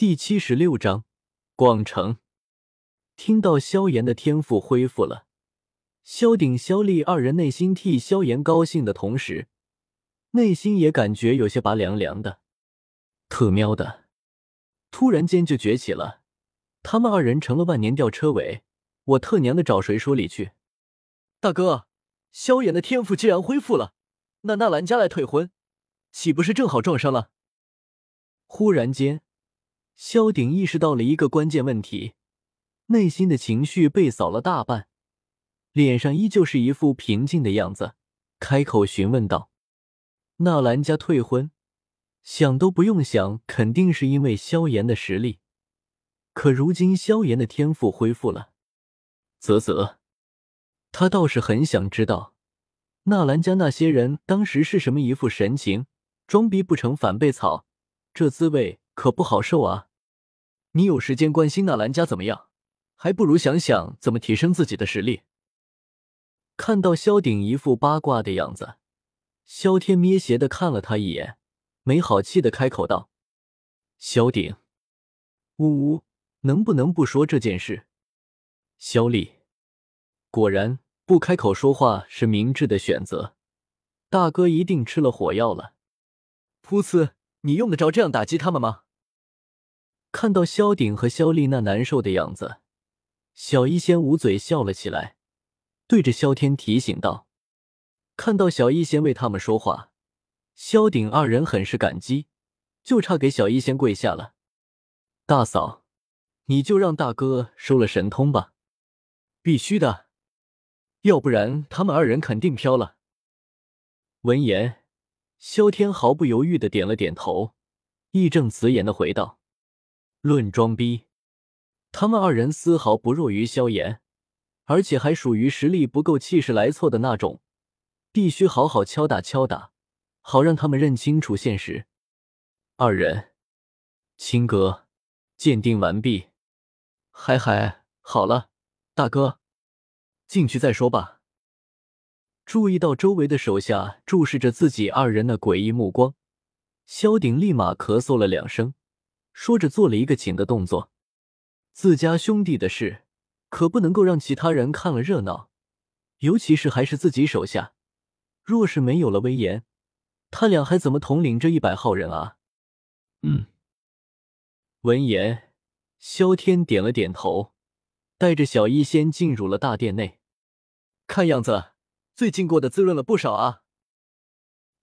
第七十六章广城。听到萧炎的天赋恢复了，萧鼎、萧厉二人内心替萧炎高兴的同时，内心也感觉有些拔凉凉的。特喵的，突然间就崛起了，他们二人成了万年吊车尾，我特娘的找谁说理去？大哥，萧炎的天赋既然恢复了，那纳兰家来退婚，岂不是正好撞上了？忽然间。萧鼎意识到了一个关键问题，内心的情绪被扫了大半，脸上依旧是一副平静的样子，开口询问道：“纳兰家退婚，想都不用想，肯定是因为萧炎的实力。可如今萧炎的天赋恢复了，啧啧，他倒是很想知道，纳兰家那些人当时是什么一副神情，装逼不成反被草，这滋味可不好受啊！”你有时间关心纳兰家怎么样，还不如想想怎么提升自己的实力。看到萧鼎一副八卦的样子，萧天咩斜的看了他一眼，没好气的开口道：“萧鼎，呜呜，能不能不说这件事？”萧厉，果然不开口说话是明智的选择。大哥一定吃了火药了。噗呲，你用得着这样打击他们吗？看到萧鼎和萧丽那难受的样子，小医仙捂嘴笑了起来，对着萧天提醒道：“看到小医仙为他们说话，萧鼎二人很是感激，就差给小医仙跪下了。大嫂，你就让大哥收了神通吧，必须的，要不然他们二人肯定飘了。”闻言，萧天毫不犹豫的点了点头，义正辞严的回道。论装逼，他们二人丝毫不弱于萧炎，而且还属于实力不够、气势来凑的那种，必须好好敲打敲打，好让他们认清楚现实。二人，青哥，鉴定完毕。嗨嗨，好了，大哥，进去再说吧。注意到周围的手下注视着自己二人的诡异目光，萧鼎立马咳嗽了两声。说着，做了一个请的动作。自家兄弟的事，可不能够让其他人看了热闹，尤其是还是自己手下。若是没有了威严，他俩还怎么统领这一百号人啊？嗯。闻言，萧天点了点头，带着小医仙进入了大殿内。看样子，最近过得滋润了不少啊。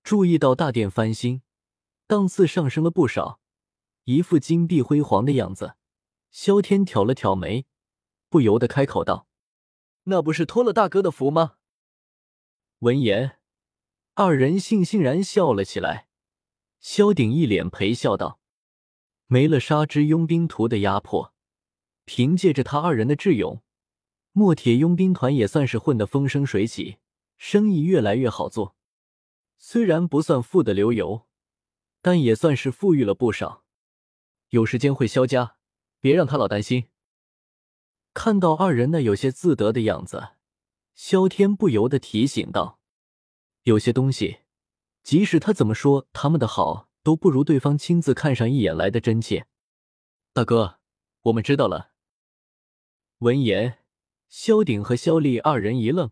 注意到大殿翻新，档次上升了不少。一副金碧辉煌的样子，萧天挑了挑眉，不由得开口道：“那不是托了大哥的福吗？”闻言，二人悻悻然笑了起来。萧鼎一脸陪笑道：“没了杀之佣兵图的压迫，凭借着他二人的智勇，墨铁佣兵团也算是混得风生水起，生意越来越好做。虽然不算富得流油，但也算是富裕了不少。”有时间会萧家，别让他老担心。看到二人那有些自得的样子，萧天不由得提醒道：“有些东西，即使他怎么说他们的好，都不如对方亲自看上一眼来的真切。”大哥，我们知道了。闻言，萧鼎和萧厉二人一愣，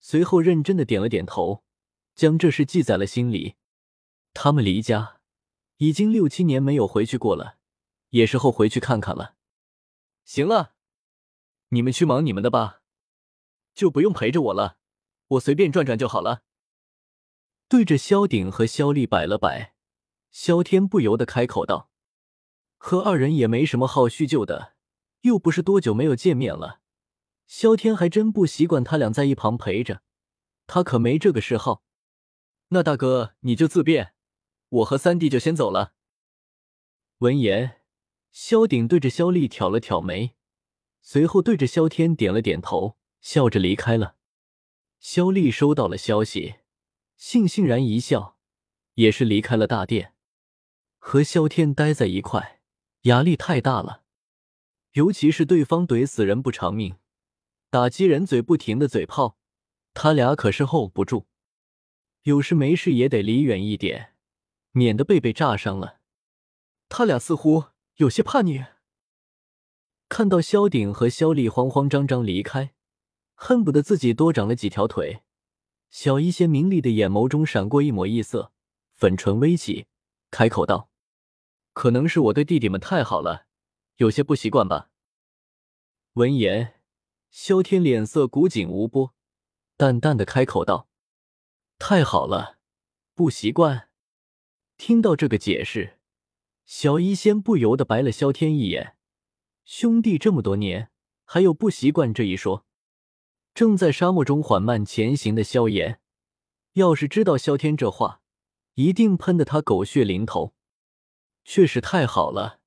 随后认真的点了点头，将这事记在了心里。他们离家。已经六七年没有回去过了，也是后回去看看了。行了，你们去忙你们的吧，就不用陪着我了，我随便转转就好了。对着萧鼎和萧丽摆了摆，萧天不由得开口道：“和二人也没什么好叙旧的，又不是多久没有见面了。”萧天还真不习惯他俩在一旁陪着，他可没这个嗜好。那大哥你就自便。我和三弟就先走了。闻言，萧鼎对着萧厉挑了挑眉，随后对着萧天点了点头，笑着离开了。萧厉收到了消息，悻悻然一笑，也是离开了大殿。和萧天待在一块，压力太大了，尤其是对方怼死人不偿命，打击人嘴不停的嘴炮，他俩可是 hold 不住。有事没事也得离远一点。免得被被炸伤了。他俩似乎有些怕你。看到萧鼎和萧丽慌慌张张离开，恨不得自己多长了几条腿。小医仙明丽的眼眸中闪过一抹异色，粉唇微起，开口道：“可能是我对弟弟们太好了，有些不习惯吧。”闻言，萧天脸色古井无波，淡淡的开口道：“太好了，不习惯。”听到这个解释，小医仙不由得白了萧天一眼。兄弟这么多年，还有不习惯这一说？正在沙漠中缓慢前行的萧炎，要是知道萧天这话，一定喷得他狗血淋头。确实太好了，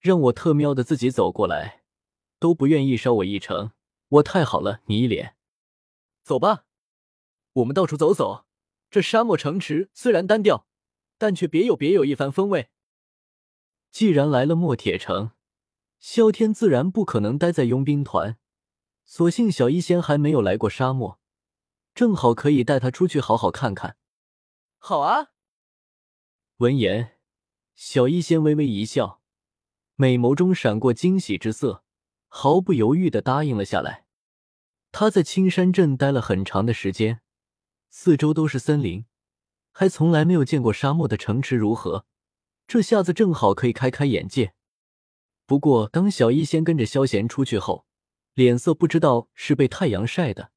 让我特喵的自己走过来，都不愿意捎我一程。我太好了，你一脸。走吧，我们到处走走。这沙漠城池虽然单调，但却别有别有一番风味。既然来了墨铁城。萧天自然不可能待在佣兵团，所幸小医仙还没有来过沙漠，正好可以带他出去好好看看。好啊！闻言，小医仙微微一笑，美眸中闪过惊喜之色，毫不犹豫的答应了下来。他在青山镇待了很长的时间，四周都是森林，还从来没有见过沙漠的城池如何，这下子正好可以开开眼界。不过，当小医仙跟着萧贤出去后，脸色不知道是被太阳晒的，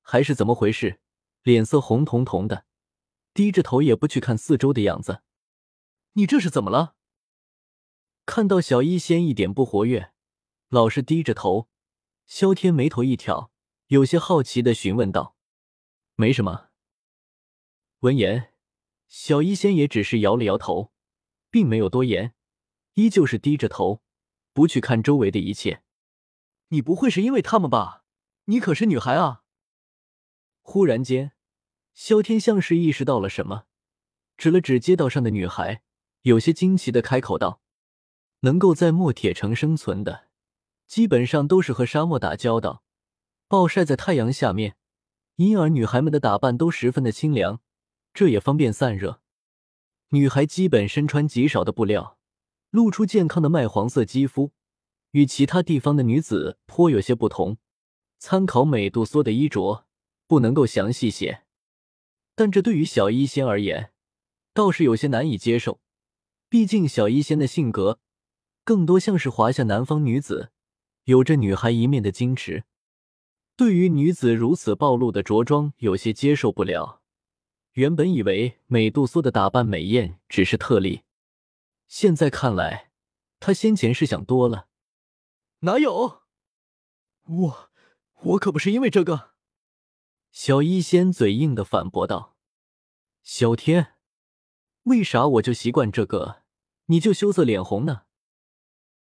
还是怎么回事，脸色红彤彤的，低着头也不去看四周的样子。你这是怎么了？看到小医仙一点不活跃，老是低着头，萧天眉头一挑，有些好奇的询问道：“没什么。”闻言，小医仙也只是摇了摇头，并没有多言，依旧是低着头。不去看周围的一切，你不会是因为他们吧？你可是女孩啊！忽然间，萧天像是意识到了什么，指了指街道上的女孩，有些惊奇的开口道：“能够在墨铁城生存的，基本上都是和沙漠打交道，暴晒在太阳下面，因而女孩们的打扮都十分的清凉，这也方便散热。女孩基本身穿极少的布料。”露出健康的麦黄色肌肤，与其他地方的女子颇有些不同。参考美杜莎的衣着，不能够详细写，但这对于小医仙而言，倒是有些难以接受。毕竟小医仙的性格，更多像是华夏南方女子，有着女孩一面的矜持。对于女子如此暴露的着装，有些接受不了。原本以为美杜莎的打扮美艳只是特例。现在看来，他先前是想多了。哪有？我我可不是因为这个。小医仙嘴硬的反驳道：“小天，为啥我就习惯这个，你就羞涩脸红呢？”